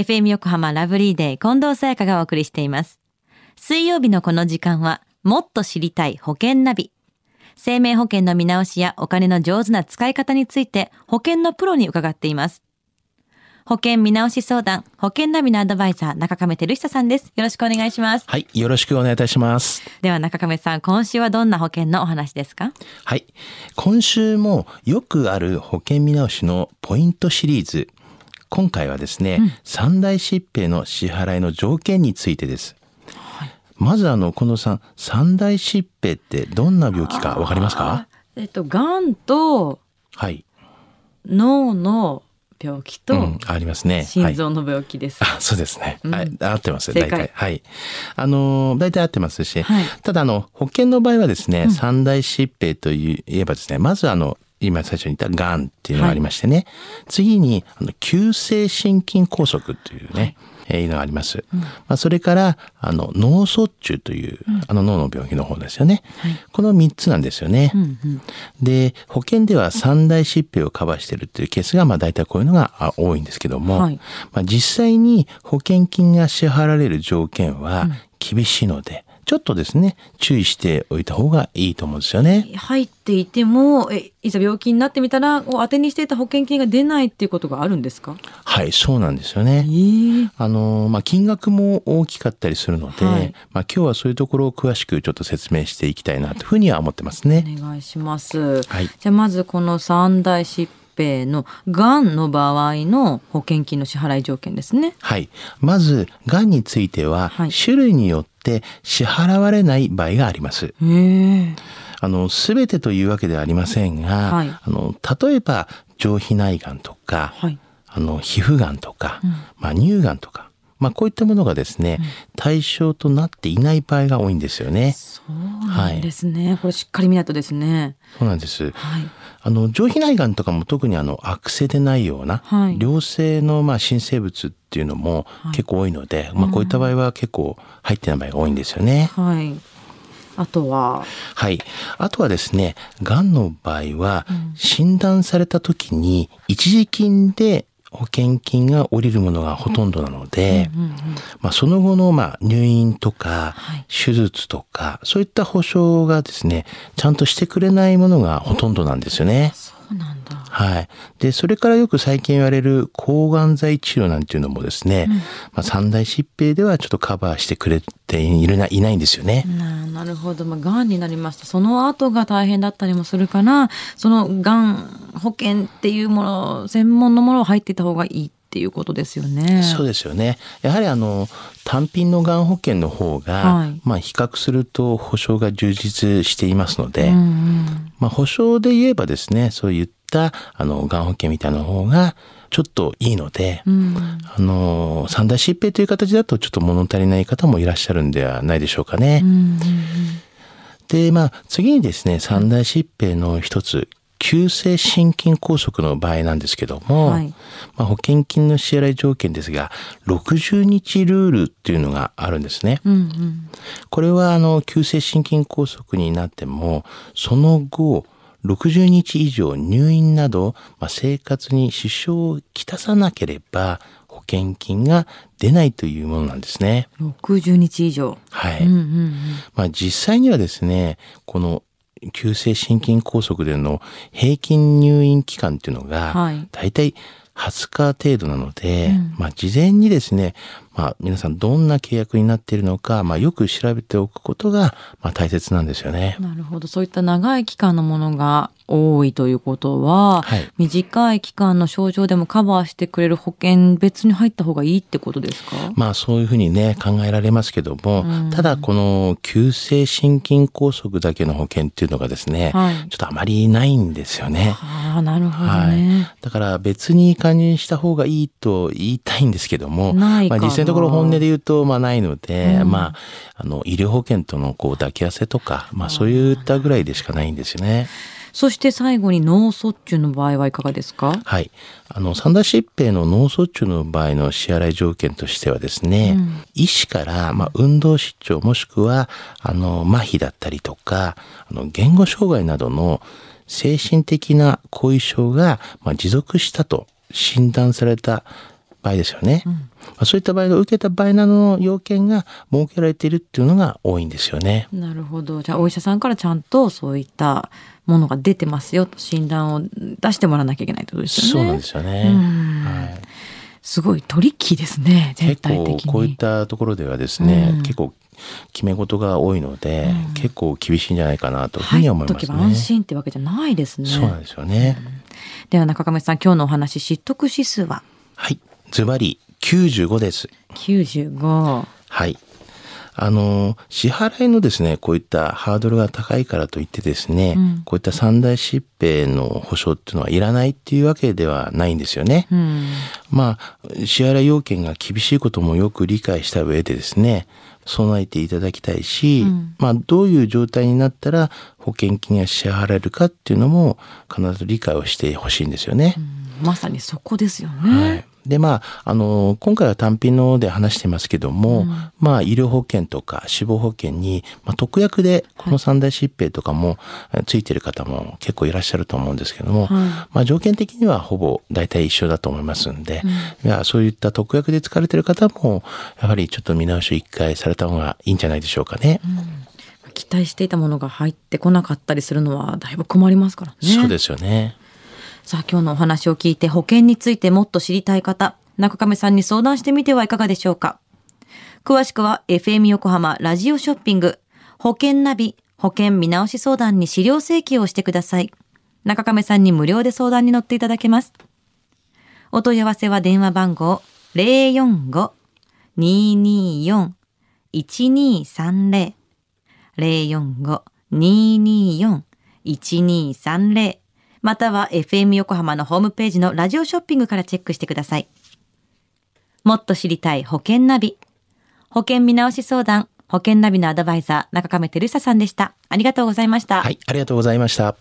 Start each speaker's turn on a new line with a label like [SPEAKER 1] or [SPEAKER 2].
[SPEAKER 1] FM 横浜ラブリーデー近藤沙耶香がお送りしています。水曜日のこの時間は、もっと知りたい保険ナビ。生命保険の見直しやお金の上手な使い方について保険のプロに伺っています。保険見直し相談、保険ナビのアドバイザー、中亀照久さんです。よろしくお願いします。
[SPEAKER 2] はい。よろしくお願いいたします。
[SPEAKER 1] では中亀さん、今週はどんな保険のお話ですか？
[SPEAKER 2] はい。今週もよくある保険見直しのポイントシリーズ。今回はですね、三大疾病の支払いの条件についてです。まずあの、近藤さん、三大疾病ってどんな病気かわかりますか？
[SPEAKER 1] えっと、がんと
[SPEAKER 2] はい。
[SPEAKER 1] 脳の病気と
[SPEAKER 2] うん、ありますね。はい。
[SPEAKER 1] 心臓の病気です。
[SPEAKER 2] あ、そうですね。
[SPEAKER 1] うん
[SPEAKER 2] はい。合ってます。大体。はい。あのー、大体合ってますし、
[SPEAKER 1] はい
[SPEAKER 2] ただあの、保険の場合はですね、三大疾病といえばですね、まずあの、今最初に言ったがんっていうのがありましてね、次に、あの、急性心筋梗塞というね、えーいうのがあります。まあ、それから、あの、脳卒中という、あの脳の病気の方ですよね。この三つなんですよね。
[SPEAKER 1] うんうん。
[SPEAKER 2] で、保険では三大疾病をカバーしているっていうケースが、まあ大体こういうのがあ多いんですけども、
[SPEAKER 1] はい。
[SPEAKER 2] まあ実際に保険金が支払われる条件は厳しいので、ちょっとですね、注意しておいた方がいいと思うんですよね。
[SPEAKER 1] 入っていてもえいざ病気になってみたらこう当てにしていた保険金が出ないっていうことがあるんですか？
[SPEAKER 2] はい、そうなんですよね。
[SPEAKER 1] ええ
[SPEAKER 2] あの、まあ、金額も大きかったりするので、
[SPEAKER 1] はい
[SPEAKER 2] まあ、今日はそういうところを詳しくちょっと説明していきたいなというふうには思ってますね。
[SPEAKER 1] お願いします。
[SPEAKER 2] はい
[SPEAKER 1] じゃあまずこの三大疾病のがんの場合の保険金の支払い条件ですね。
[SPEAKER 2] はい。まず、がんについては、
[SPEAKER 1] はい
[SPEAKER 2] 種類によって支払われない場合があります。あの、すべてというわけではありませんが、
[SPEAKER 1] はい
[SPEAKER 2] あの、例えば、上皮内がんとか、
[SPEAKER 1] はい。
[SPEAKER 2] あの、皮膚がんとか、
[SPEAKER 1] うん
[SPEAKER 2] まあ、乳がんとか、まあ、こういったものがですね、対象となっていない場合が多いんですよね。
[SPEAKER 1] そうなんですね。これしっかり見ないとですね。
[SPEAKER 2] そうなんです。
[SPEAKER 1] はい。
[SPEAKER 2] あの、上皮内がんとかも特にあの、悪性でないような、
[SPEAKER 1] はい
[SPEAKER 2] 良性のまあ、新生物っていうのも
[SPEAKER 1] はい
[SPEAKER 2] 結構多いので、まあ、こういった場合は結構入ってない場合が多いんですよね。
[SPEAKER 1] はい。あとは、
[SPEAKER 2] はい。あとはですね、がんの場合は、診断された時に一時金で保険金が下りるものがほとんどなので、まあ、その後のまあ入院とか
[SPEAKER 1] はい
[SPEAKER 2] 手術とか、そういった保証がですね、ちゃんとしてくれないものがほとんどなんですよね。
[SPEAKER 1] そうなんだ。
[SPEAKER 2] はい。で、それからよく最近言われる抗がん剤治療なんていうのもですね、まあ、三大疾病ではちょっとカバーしてくれているないないんですよね。
[SPEAKER 1] ななるほど。まあ、がんになりました。その後が大変だったりもするから、そのがん保険っていうもの、専門のものを入っていた方がいいっていうことですよね。
[SPEAKER 2] そうですよね。やはりあの、単品のがん保険の方が、
[SPEAKER 1] はい
[SPEAKER 2] まあ比較すると保証が充実していますので、
[SPEAKER 1] うんうん
[SPEAKER 2] まあ保証で言えばですね、そういったあの、がん保険みたいな方がちょっといいので、
[SPEAKER 1] うん
[SPEAKER 2] あの、三大疾病という形だとちょっと物足りない方もいらっしゃるんではないでしょうかね。
[SPEAKER 1] うんうん
[SPEAKER 2] で、まあ、次にですね、三大疾病の一つ、急性心筋梗塞の場合なんですけども、
[SPEAKER 1] はい
[SPEAKER 2] まあ、保険金の支払い条件ですが、60日ルールっていうのがあるんですね。
[SPEAKER 1] うんうん
[SPEAKER 2] これは、あの、急性心筋梗塞になっても、その後、60日以上入院など、まあ、生活に支障をきたさなければ、保険金が出ないというものなんですね。
[SPEAKER 1] 60日以上。
[SPEAKER 2] はい。
[SPEAKER 1] うんうんうん
[SPEAKER 2] まあ実際にはですね、この急性心筋梗塞での平均入院期間っていうのが
[SPEAKER 1] はい、
[SPEAKER 2] だいたい20日程度なので、
[SPEAKER 1] うん
[SPEAKER 2] まあ事前にですね、まあ皆さんどんな契約になっているのか、まあよく調べておくことが、まあ大切なんですよね。
[SPEAKER 1] なるほど。そういった長い期間のものが多いということは、
[SPEAKER 2] はい
[SPEAKER 1] 短い期間の症状でもカバーしてくれる保険別に入った方がいいってことですか？
[SPEAKER 2] まあそういうふうにね、考えられますけども、
[SPEAKER 1] うん
[SPEAKER 2] ただこの急性心筋梗塞だけの保険っていうのがですね、
[SPEAKER 1] はい
[SPEAKER 2] ちょっとあまりないんですよね。
[SPEAKER 1] ああ、なるほど
[SPEAKER 2] はい
[SPEAKER 1] ね。。
[SPEAKER 2] だから別に加入した方がいいと言いたいんですけども、まあ実際のところ本音で言うと、まあないので、
[SPEAKER 1] うん
[SPEAKER 2] まあ、あの、医療保険とのこう抱き合わせとか、まあそういったぐらいでしかないんですよね。
[SPEAKER 1] そして最後に脳卒中の場合はいかがですか？
[SPEAKER 2] はい。あの、三大疾病の脳卒中の場合の支払い条件としてはですね、
[SPEAKER 1] うん
[SPEAKER 2] 医師から、まあ、運動失調もしくは、あの、麻痺だったりとか、あの、言語障害などの精神的な後遺症が、まあ、持続したと診断された場合ですよね。まあ、そういった場合の受けた場合などの要件が設けられているっていうのが多いんですよね。
[SPEAKER 1] なるほど。じゃあお医者さんからちゃんとそういったものが出てますよと診断を出してもらわなきゃいけないってことですよね。
[SPEAKER 2] そうなんですよね。はい
[SPEAKER 1] すごいトリッキーですね。全体的に。
[SPEAKER 2] こういったところではですね、
[SPEAKER 1] うん
[SPEAKER 2] 結構決め事が多いので、結構厳しいんじゃないかなというふうに
[SPEAKER 1] 入
[SPEAKER 2] 思います
[SPEAKER 1] っとけば安
[SPEAKER 2] ね。
[SPEAKER 1] 心ってわけじゃないですね。
[SPEAKER 2] そうなんですよね。
[SPEAKER 1] では中亀さん、今日のお話、知得指数は？
[SPEAKER 2] はい。ズバリ95です。
[SPEAKER 1] 95。
[SPEAKER 2] はい。あの、支払いのですね、こういったハードルが高いからといってですね、
[SPEAKER 1] うん
[SPEAKER 2] こういった三大疾病の保証っていうのはいらないっていうわけではないんですよね。
[SPEAKER 1] うん。
[SPEAKER 2] まあ、支払い要件が厳しいこともよく理解した上でですね、備えていただきたいし、
[SPEAKER 1] うん
[SPEAKER 2] まあ、どういう状態になったら保険金が支払えるかっていうのも必ず理解をしてほしいんですよね。
[SPEAKER 1] まさにそこですよ
[SPEAKER 2] は
[SPEAKER 1] ね。
[SPEAKER 2] い。で、まあ、あの、今回は単品ので話してますけども、まあ、医療保険とか死亡保険に、まあ、特約でこの三大疾病とかも、えついてる方も結構いらっしゃると思うんですけども、
[SPEAKER 1] はい
[SPEAKER 2] まあ、条件的にはほぼ大体一緒だと思いますんで、いやそういった特約で使われてる方も、やはりちょっと見直しを一回された方がいいんじゃないでしょうかね。
[SPEAKER 1] 期待していたものが入ってこなかったりするのはだいぶ困りますからね。
[SPEAKER 2] そうですよね。
[SPEAKER 1] さあ今日のお話を聞いて保険についてもっと知りたい方、中亀さんに相談してみてはいかがでしょうか。詳しくは FM 横浜ラジオショッピング保険ナビ保険見直し相談に資料請求をしてください。中亀さんに無料で相談に乗っていただけます。お問い合わせは電話番号045-224-1230 045-224-1230または FM 横浜のホームページのラジオショッピングからチェックしてください。もっと知りたい保険ナビ。保険見直し相談、保険ナビのアドバイザー、中亀照久さんでした。ありがとうございました。
[SPEAKER 2] はい、ありがとうございました。